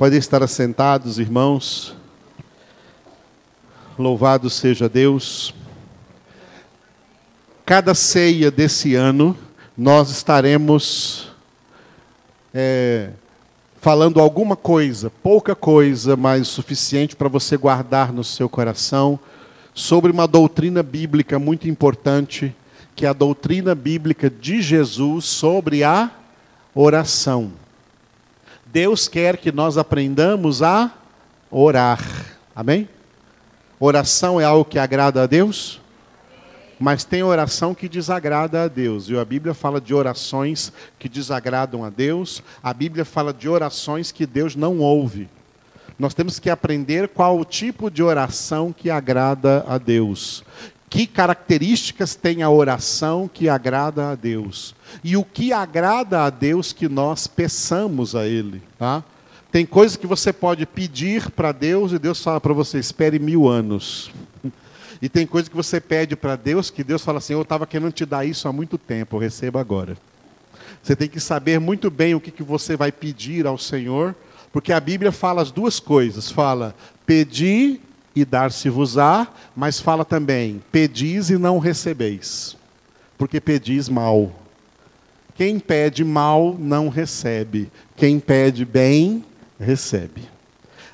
Podem estar assentados, irmãos. Louvado seja Deus. Cada ceia desse ano, nós estaremos é, falando alguma coisa, pouca coisa, mas suficiente para você guardar no seu coração, sobre uma doutrina bíblica muito importante, que é a doutrina bíblica de Jesus sobre a oração. Deus quer que nós aprendamos a orar. Amém? Oração é algo que agrada a Deus? Mas tem oração que desagrada a Deus. E a Bíblia fala de orações que desagradam a Deus. A Bíblia fala de orações que Deus não ouve. Nós temos que aprender qual o tipo de oração que agrada a Deus. Que características tem a oração que agrada a Deus? E o que agrada a Deus que nós peçamos a Ele, tá? Tem coisas que você pode pedir para Deus e Deus fala para você, espere mil anos. E tem coisas que você pede para Deus que Deus fala assim, eu estava querendo te dar isso há muito tempo, eu recebo agora. Você tem que saber muito bem o que, que você vai pedir ao Senhor, porque a Bíblia fala as duas coisas. Fala, pedir e dar-se-vos-á, mas fala também: pedis e não recebeis, porque pedis mal. Quem pede mal não recebe, quem pede bem recebe.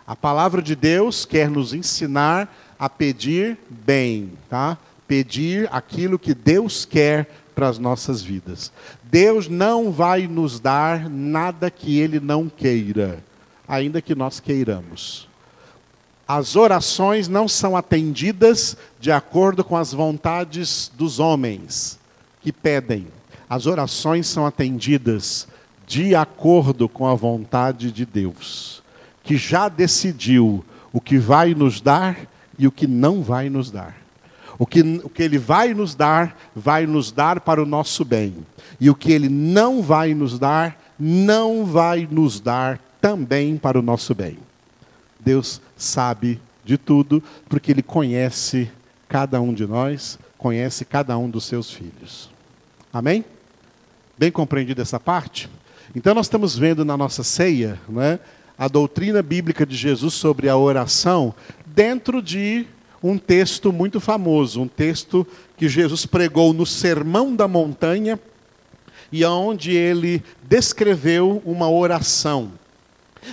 A palavra de Deus quer nos ensinar a pedir bem, tá? Pedir aquilo que Deus quer para as nossas vidas. Deus não vai nos dar nada que ele não queira, ainda que nós queiramos. As orações não são atendidas de acordo com as vontades dos homens que pedem. As orações são atendidas de acordo com a vontade de Deus, que já decidiu o que vai nos dar e o que não vai nos dar. O que, o que Ele vai nos dar, vai nos dar para o nosso bem. E o que Ele não vai nos dar, não vai nos dar também para o nosso bem. Deus sabe de tudo, porque Ele conhece cada um de nós, conhece cada um dos seus filhos. Amém? Bem compreendido essa parte? Então, nós estamos vendo na nossa ceia né, a doutrina bíblica de Jesus sobre a oração dentro de um texto muito famoso, um texto que Jesus pregou no Sermão da Montanha e onde ele descreveu uma oração.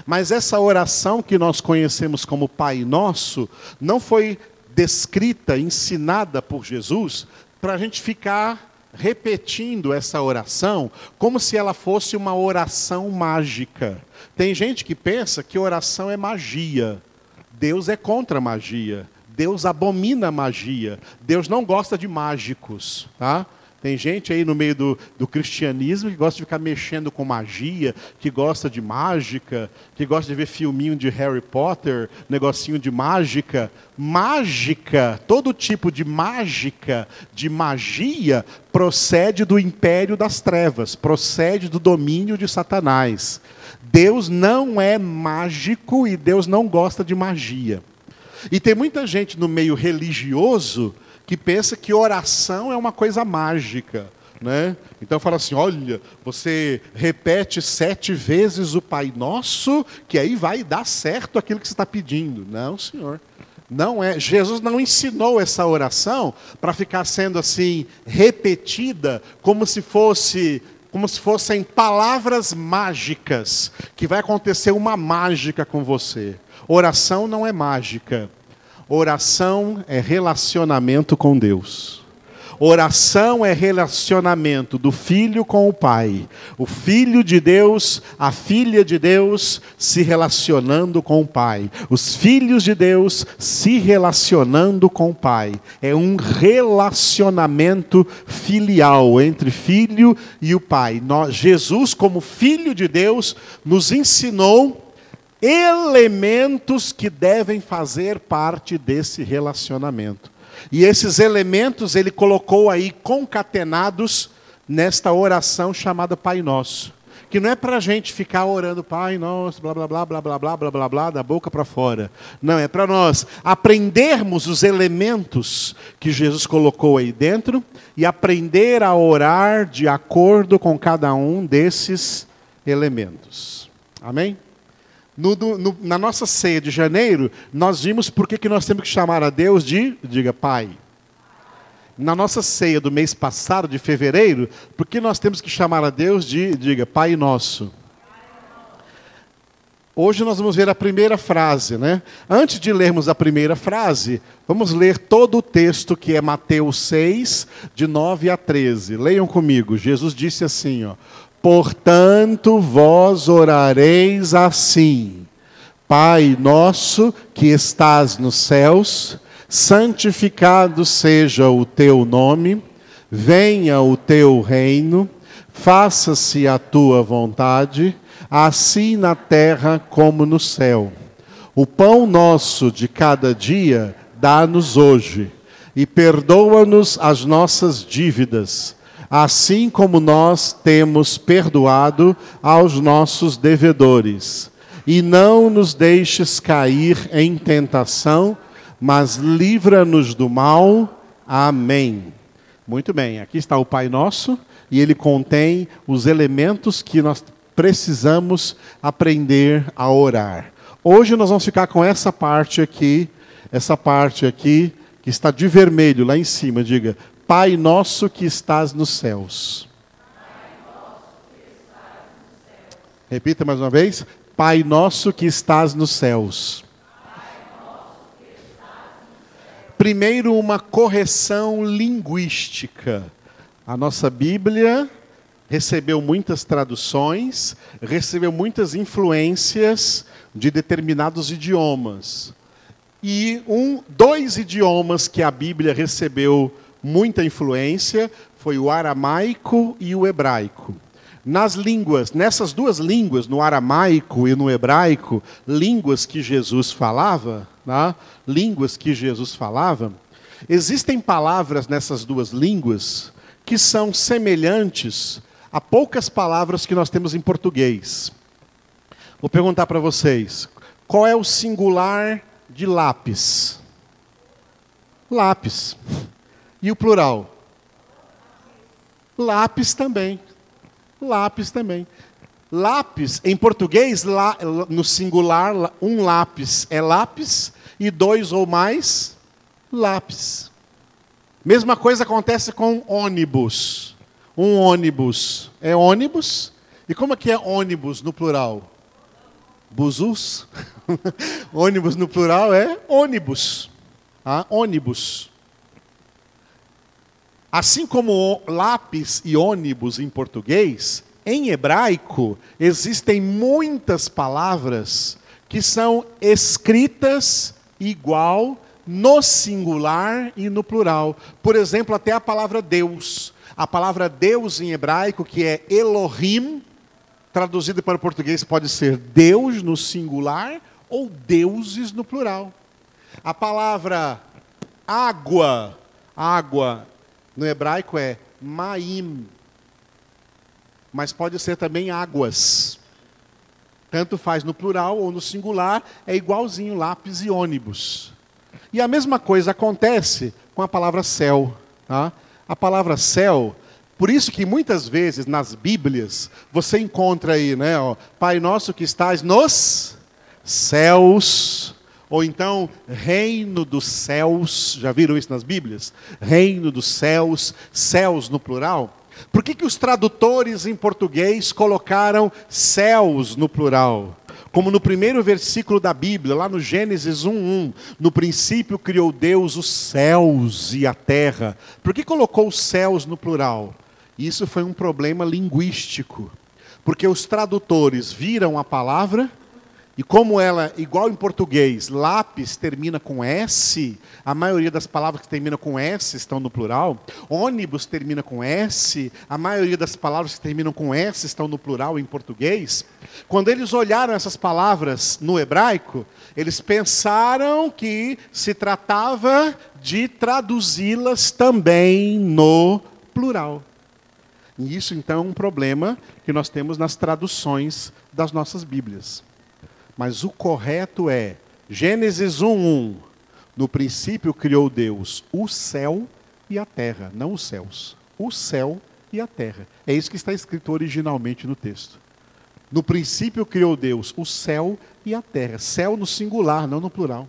Mas essa oração que nós conhecemos como Pai Nosso não foi descrita, ensinada por Jesus, para a gente ficar repetindo essa oração como se ela fosse uma oração mágica. Tem gente que pensa que oração é magia. Deus é contra a magia. Deus abomina a magia. Deus não gosta de mágicos, tá? Tem gente aí no meio do, do cristianismo que gosta de ficar mexendo com magia, que gosta de mágica, que gosta de ver filminho de Harry Potter, negocinho de mágica. Mágica, todo tipo de mágica, de magia, procede do império das trevas, procede do domínio de Satanás. Deus não é mágico e Deus não gosta de magia. E tem muita gente no meio religioso que pensa que oração é uma coisa mágica. Né? Então fala assim: olha, você repete sete vezes o Pai Nosso, que aí vai dar certo aquilo que você está pedindo. Não, senhor. Não é. Jesus não ensinou essa oração para ficar sendo assim repetida como se fosse como se fossem palavras mágicas, que vai acontecer uma mágica com você. Oração não é mágica. Oração é relacionamento com Deus. Oração é relacionamento do filho com o pai. O filho de Deus, a filha de Deus se relacionando com o pai. Os filhos de Deus se relacionando com o pai. É um relacionamento filial entre filho e o pai. Nós, Jesus, como filho de Deus, nos ensinou elementos que devem fazer parte desse relacionamento. E esses elementos ele colocou aí concatenados nesta oração chamada Pai Nosso. Que não é para a gente ficar orando Pai Nosso, blá blá blá blá blá blá blá blá blá, da boca para fora. Não, é para nós aprendermos os elementos que Jesus colocou aí dentro e aprender a orar de acordo com cada um desses elementos. Amém? No, no, na nossa ceia de janeiro, nós vimos por que, nós temos que chamar a Deus de, diga, Pai. Na nossa ceia do mês passado, de fevereiro, por que nós temos que chamar a Deus de, diga, Pai Nosso? Hoje nós vamos ver a primeira frase, né? Antes de lermos a primeira frase, vamos ler todo o texto que é Mateus 6, de 9 a 13. Leiam comigo. Jesus disse assim, ó: Portanto, vós orareis assim: Pai nosso que estás nos céus, santificado seja o teu nome, venha o teu reino, faça-se a tua vontade assim na terra como no céu. O pão nosso de cada dia dá-nos hoje, e perdoa-nos as nossas dívidas, assim como nós temos perdoado aos nossos devedores. E não nos deixes cair em tentação, mas livra-nos do mal. Amém. Muito bem, aqui está o Pai Nosso, e ele contém os elementos que nós precisamos aprender a orar. Hoje nós vamos ficar com essa parte aqui, essa parte aqui que está de vermelho lá em cima, diga: Pai nosso que estás nos céus. Repita mais uma vez: Pai nosso que estás nos céus. Primeiro, uma correção linguística. A nossa Bíblia recebeu muitas traduções, recebeu muitas influências de determinados idiomas. E um, dois idiomas que a Bíblia recebeu muita influência foi o aramaico e o hebraico. Nas línguas, nessas duas línguas, no aramaico e no hebraico, línguas que Jesus falava, né? línguas que Jesus falava, existem palavras nessas duas línguas que são semelhantes Há poucas palavras que nós temos em português. Vou perguntar para vocês: qual é o singular de lápis? Lápis. E o plural? Lápis também. Lápis também. Lápis, em português, no singular, um lápis é lápis e dois ou mais lápis. Mesma coisa acontece com ônibus. Um ônibus é ônibus. E como é que é ônibus no plural? Busus. ônibus no plural é ônibus. Ah, ônibus. Assim como lápis e ônibus em português, em hebraico existem muitas palavras que são escritas igual no singular e no plural. Por exemplo, até a palavra Deus. A palavra Deus em hebraico, que é Elohim, traduzida para o português, pode ser Deus no singular ou deuses no plural. A palavra água, água no hebraico é maim, mas pode ser também águas. Tanto faz no plural ou no singular, é igualzinho lápis e ônibus. E a mesma coisa acontece com a palavra céu. Tá? A palavra céu, por isso que muitas vezes nas Bíblias você encontra aí, né, ó, Pai nosso que estás nos céus, ou então reino dos céus, já viram isso nas Bíblias? Reino dos céus, céus no plural. Por que, que os tradutores em português colocaram céus no plural? Como no primeiro versículo da Bíblia, lá no Gênesis 1:1, no princípio criou Deus os céus e a terra. Por que colocou os céus no plural? Isso foi um problema linguístico, porque os tradutores viram a palavra e como ela, igual em português, lápis termina com S, a maioria das palavras que terminam com S estão no plural. Ônibus termina com S, a maioria das palavras que terminam com S estão no plural em português. Quando eles olharam essas palavras no hebraico, eles pensaram que se tratava de traduzi-las também no plural. E isso então é um problema que nós temos nas traduções das nossas Bíblias. Mas o correto é Gênesis 1:1. No princípio criou Deus o céu e a terra, não os céus. O céu e a terra. É isso que está escrito originalmente no texto. No princípio criou Deus o céu e a terra. Céu no singular, não no plural.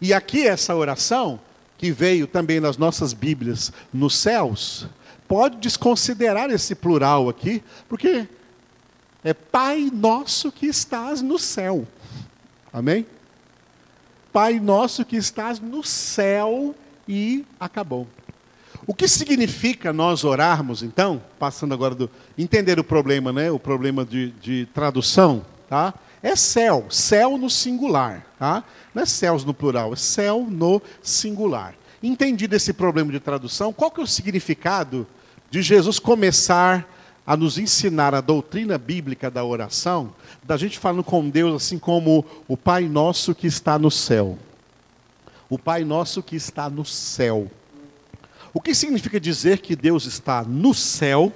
E aqui essa oração, que veio também nas nossas Bíblias, nos céus, pode desconsiderar esse plural aqui, porque é Pai nosso que estás no céu. Amém? Pai nosso que estás no céu e acabou. O que significa nós orarmos, então, passando agora do. entender o problema, né? O problema de, de tradução, tá? É céu, céu no singular, tá? Não é céus no plural, é céu no singular. Entendido esse problema de tradução, qual que é o significado de Jesus começar a nos ensinar a doutrina bíblica da oração, da gente falando com Deus assim como o Pai nosso que está no céu. O Pai nosso que está no céu. O que significa dizer que Deus está no céu,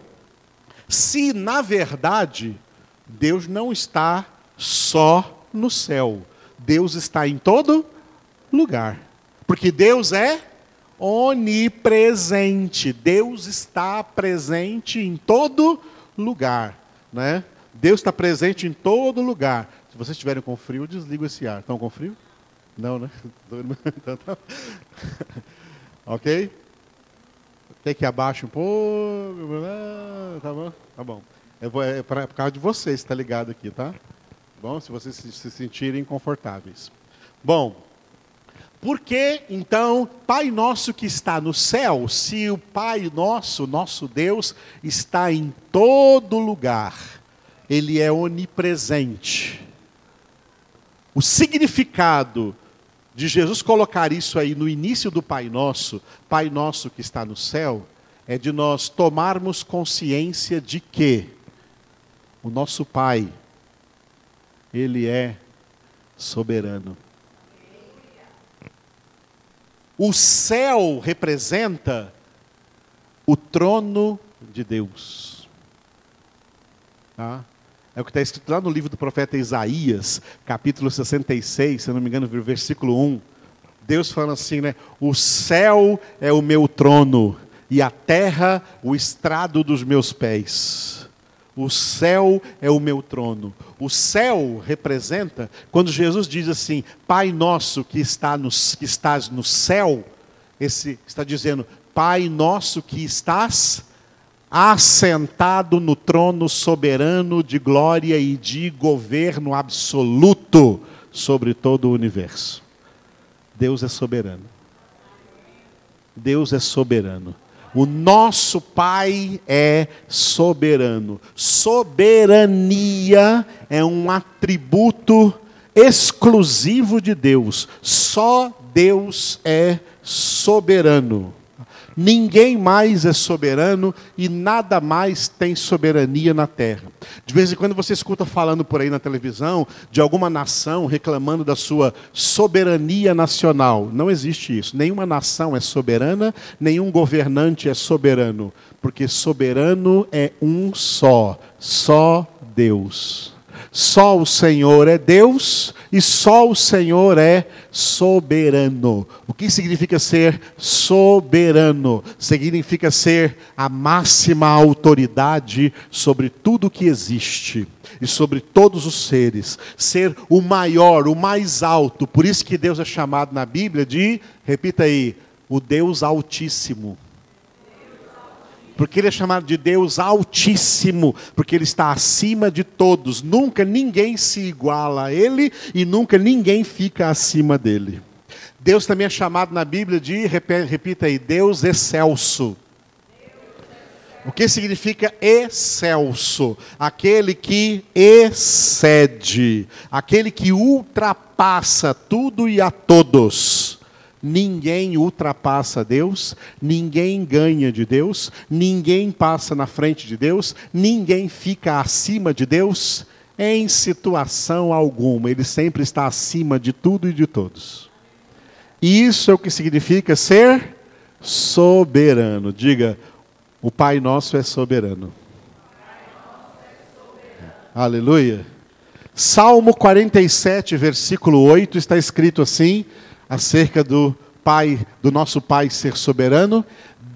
se na verdade Deus não está só no céu. Deus está em todo lugar. Porque Deus é onipresente. Deus está presente em todo lugar, né? Deus está presente em todo lugar. Se vocês estiverem com frio, desligo esse ar. Estão com frio? Não, né? Então, tá. ok? Tem que abaixar um pouco. Tá bom? Tá bom. É, para por causa de vocês, está ligado aqui, tá? Bom, se vocês se, se sentirem confortáveis. Bom, por que então, Pai nosso que está no céu, se o Pai nosso, nosso Deus, está em todo lugar, Ele é onipresente. O significado de Jesus colocar isso aí no início do Pai Nosso, Pai Nosso que está no céu, é de nós tomarmos consciência de que o nosso Pai, Ele é soberano. O céu representa o trono de Deus. Tá? É o que está escrito lá no livro do profeta Isaías, capítulo 66, se não me engano, versículo 1. Deus fala assim, né? O céu é o meu trono e a terra o estrado dos meus pés. O céu é o meu trono. O céu representa, quando Jesus diz assim, Pai nosso que, está no, que estás no céu, esse está dizendo, Pai nosso que estás assentado no trono soberano de glória e de governo absoluto sobre todo o universo. Deus é soberano. Deus é soberano. O nosso Pai é soberano. Soberania é um atributo exclusivo de Deus. Só Deus é soberano. Ninguém mais é soberano e nada mais tem soberania na terra. De vez em quando você escuta falando por aí na televisão de alguma nação reclamando da sua soberania nacional. Não existe isso. Nenhuma nação é soberana, nenhum governante é soberano, porque soberano é um só, só Deus. Só o Senhor é Deus e só o Senhor é soberano. O que significa ser soberano? Significa ser a máxima autoridade sobre tudo que existe e sobre todos os seres, ser o maior, o mais alto. Por isso que Deus é chamado na Bíblia de, repita aí, o Deus Altíssimo porque ele é chamado de Deus Altíssimo, porque ele está acima de todos. Nunca ninguém se iguala a ele e nunca ninguém fica acima dele. Deus também é chamado na Bíblia de, repita aí, Deus excelso. O que significa excelso? Aquele que excede, aquele que ultrapassa tudo e a todos. Ninguém ultrapassa Deus, ninguém ganha de Deus, ninguém passa na frente de Deus, ninguém fica acima de Deus em situação alguma. Ele sempre está acima de tudo e de todos. Isso é o que significa ser soberano. Diga, o Pai Nosso é soberano. Aleluia. Salmo 47, versículo 8, está escrito assim: acerca do Pai, do nosso Pai ser soberano.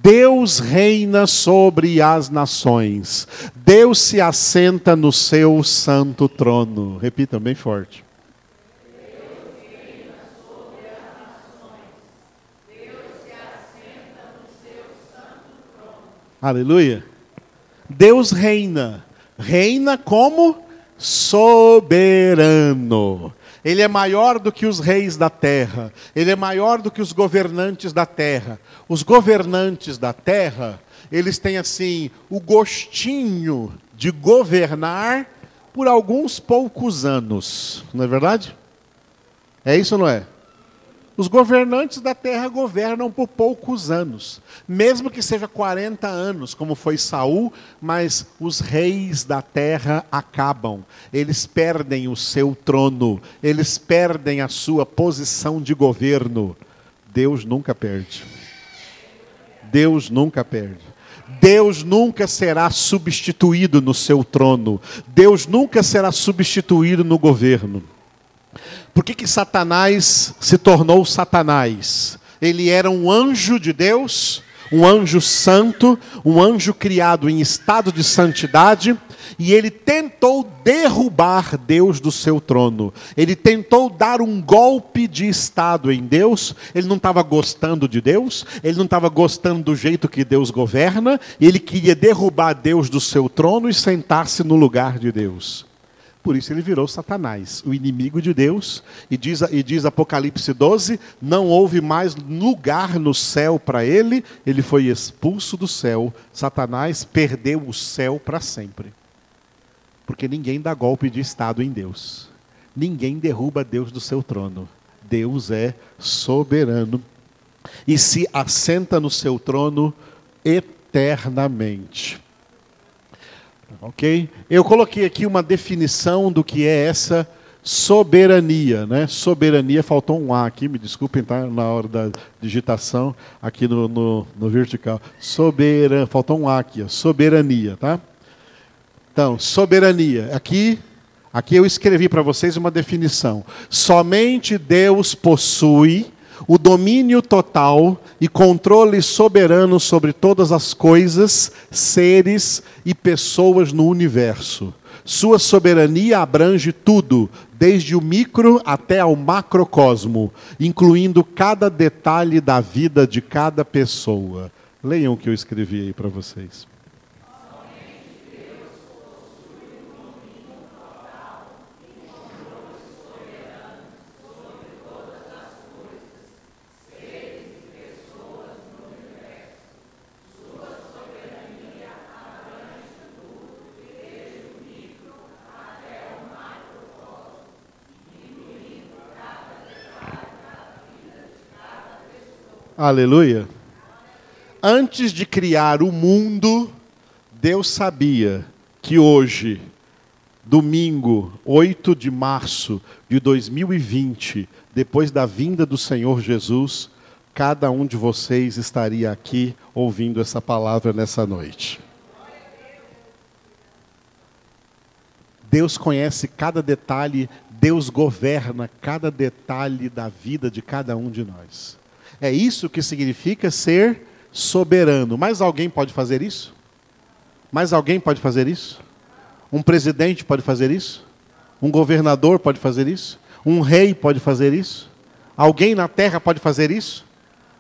Deus reina sobre as nações. Deus se assenta no seu santo trono. Repita bem forte. Aleluia. Deus reina. Reina como soberano. Ele é maior do que os reis da terra. Ele é maior do que os governantes da terra. Os governantes da terra, eles têm assim o gostinho de governar por alguns poucos anos. Não é verdade? É isso ou não é? Os governantes da terra governam por poucos anos, mesmo que seja 40 anos, como foi Saul, mas os reis da terra acabam. Eles perdem o seu trono, eles perdem a sua posição de governo. Deus nunca perde. Deus nunca perde. Deus nunca será substituído no seu trono. Deus nunca será substituído no governo. Por que, que Satanás se tornou Satanás? Ele era um anjo de Deus, um anjo santo, um anjo criado em estado de santidade, e ele tentou derrubar Deus do seu trono. Ele tentou dar um golpe de estado em Deus. Ele não estava gostando de Deus, ele não estava gostando do jeito que Deus governa, e ele queria derrubar Deus do seu trono e sentar-se no lugar de Deus. Por isso ele virou Satanás, o inimigo de Deus. E diz, e diz Apocalipse 12: não houve mais lugar no céu para ele, ele foi expulso do céu. Satanás perdeu o céu para sempre. Porque ninguém dá golpe de Estado em Deus. Ninguém derruba Deus do seu trono. Deus é soberano e se assenta no seu trono eternamente. Ok? Eu coloquei aqui uma definição do que é essa soberania, né? Soberania, faltou um A aqui, me desculpem, tá? Na hora da digitação, aqui no, no, no vertical. Soberan, faltou um A aqui, soberania, tá? Então, soberania. Aqui, aqui eu escrevi para vocês uma definição. Somente Deus possui o domínio total e controle soberano sobre todas as coisas, seres e pessoas no universo. Sua soberania abrange tudo, desde o micro até ao macrocosmo, incluindo cada detalhe da vida de cada pessoa. Leiam o que eu escrevi aí para vocês. Aleluia. Antes de criar o mundo, Deus sabia que hoje, domingo 8 de março de 2020, depois da vinda do Senhor Jesus, cada um de vocês estaria aqui ouvindo essa palavra nessa noite. Deus conhece cada detalhe, Deus governa cada detalhe da vida de cada um de nós. É isso que significa ser soberano. Mais alguém pode fazer isso? Mais alguém pode fazer isso? Um presidente pode fazer isso? Um governador pode fazer isso? Um rei pode fazer isso? Alguém na terra pode fazer isso?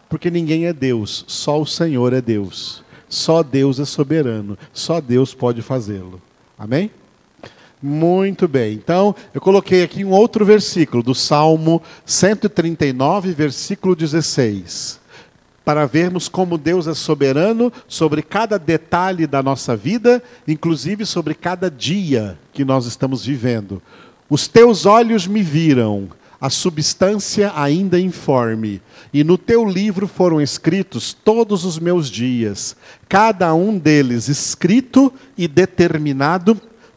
Porque ninguém é Deus, só o Senhor é Deus. Só Deus é soberano, só Deus pode fazê-lo. Amém? Muito bem. Então, eu coloquei aqui um outro versículo do Salmo 139, versículo 16. Para vermos como Deus é soberano sobre cada detalhe da nossa vida, inclusive sobre cada dia que nós estamos vivendo. Os teus olhos me viram, a substância ainda informe, e no teu livro foram escritos todos os meus dias, cada um deles escrito e determinado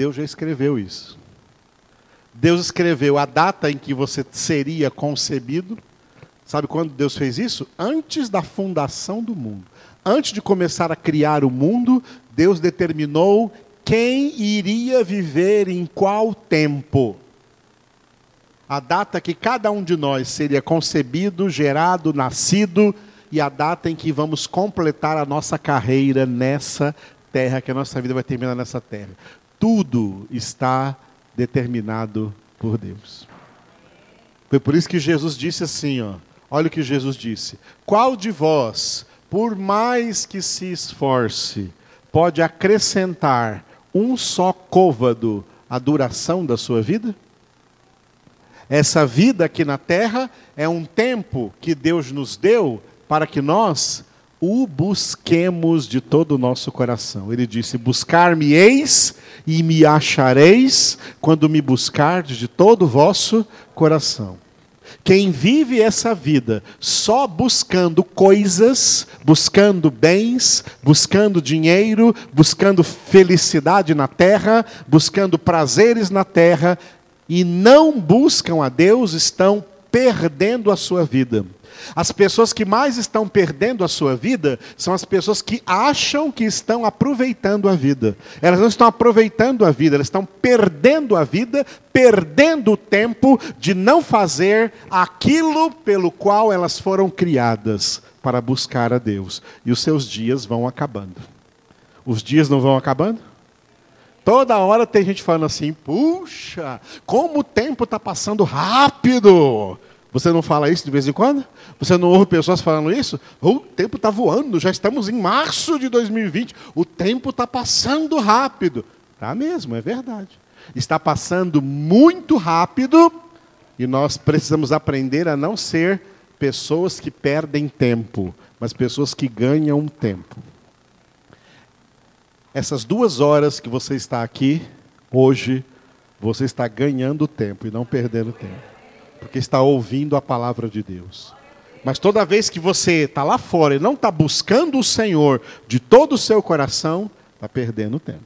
Deus já escreveu isso. Deus escreveu a data em que você seria concebido. Sabe quando Deus fez isso? Antes da fundação do mundo. Antes de começar a criar o mundo, Deus determinou quem iria viver em qual tempo. A data que cada um de nós seria concebido, gerado, nascido, e a data em que vamos completar a nossa carreira nessa terra, que a nossa vida vai terminar nessa terra. Tudo está determinado por Deus. Foi por isso que Jesus disse assim, ó. Olha o que Jesus disse: Qual de vós, por mais que se esforce, pode acrescentar um só côvado à duração da sua vida? Essa vida aqui na terra é um tempo que Deus nos deu para que nós o busquemos de todo o nosso coração. Ele disse: Buscar-me-eis e me achareis quando me buscardes de todo o vosso coração. Quem vive essa vida só buscando coisas, buscando bens, buscando dinheiro, buscando felicidade na terra, buscando prazeres na terra, e não buscam a Deus, estão perdendo a sua vida. As pessoas que mais estão perdendo a sua vida são as pessoas que acham que estão aproveitando a vida. Elas não estão aproveitando a vida, elas estão perdendo a vida, perdendo o tempo de não fazer aquilo pelo qual elas foram criadas para buscar a Deus. E os seus dias vão acabando. Os dias não vão acabando? Toda hora tem gente falando assim: puxa, como o tempo está passando rápido. Você não fala isso de vez em quando? Você não ouve pessoas falando isso? O tempo está voando, já estamos em março de 2020. O tempo está passando rápido. Tá mesmo, é verdade. Está passando muito rápido e nós precisamos aprender a não ser pessoas que perdem tempo, mas pessoas que ganham tempo. Essas duas horas que você está aqui, hoje, você está ganhando tempo e não perdendo tempo porque está ouvindo a palavra de Deus. Mas toda vez que você está lá fora e não está buscando o Senhor de todo o seu coração, está perdendo tempo.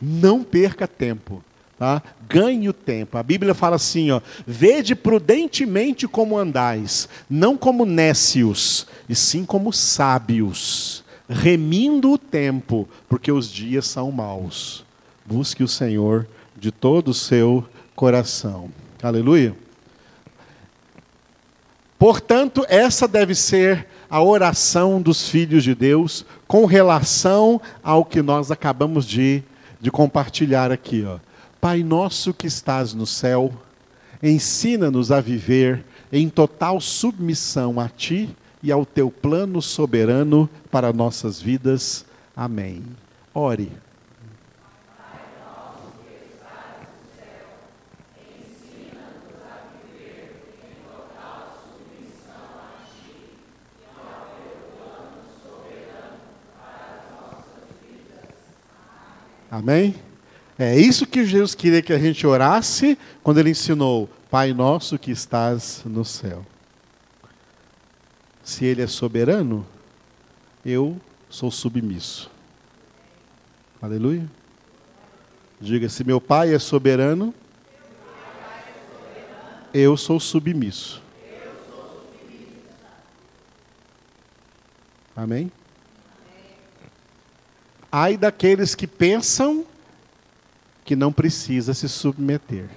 Não perca tempo. Tá? Ganhe o tempo. A Bíblia fala assim: ó, vede prudentemente como andais, não como nécios, e sim como sábios, remindo o tempo, porque os dias são maus. Busque o Senhor de todo o seu coração. Aleluia. Portanto, essa deve ser a oração dos filhos de Deus com relação ao que nós acabamos de, de compartilhar aqui. Ó. Pai nosso que estás no céu, ensina-nos a viver em total submissão a Ti e ao Teu plano soberano para nossas vidas. Amém. Ore. Amém? É isso que Jesus queria que a gente orasse quando ele ensinou: Pai nosso que estás no céu. Se ele é soberano, eu sou submisso. Aleluia. Diga: se meu pai é soberano, eu sou submisso. Amém? Ai daqueles que pensam que não precisa se submeter.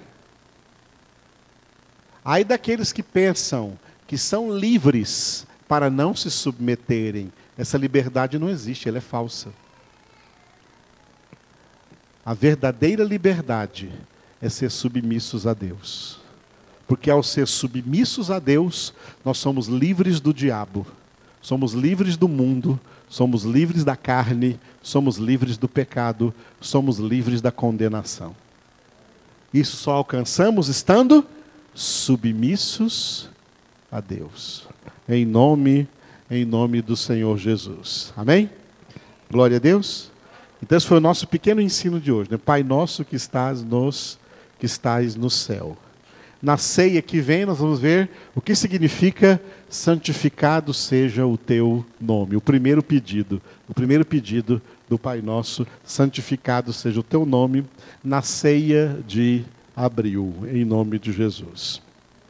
Ai daqueles que pensam que são livres para não se submeterem. Essa liberdade não existe, ela é falsa. A verdadeira liberdade é ser submissos a Deus. Porque ao ser submissos a Deus, nós somos livres do diabo, somos livres do mundo, somos livres da carne, somos livres do pecado, somos livres da condenação. Isso só alcançamos estando submissos a Deus. Em nome, em nome do Senhor Jesus. Amém? Glória a Deus. Então esse foi o nosso pequeno ensino de hoje, né? Pai nosso que estás nos que estás no céu. Na ceia que vem, nós vamos ver o que significa santificado seja o teu nome. O primeiro pedido, o primeiro pedido do Pai Nosso, santificado seja o teu nome, na ceia de abril, em nome de Jesus.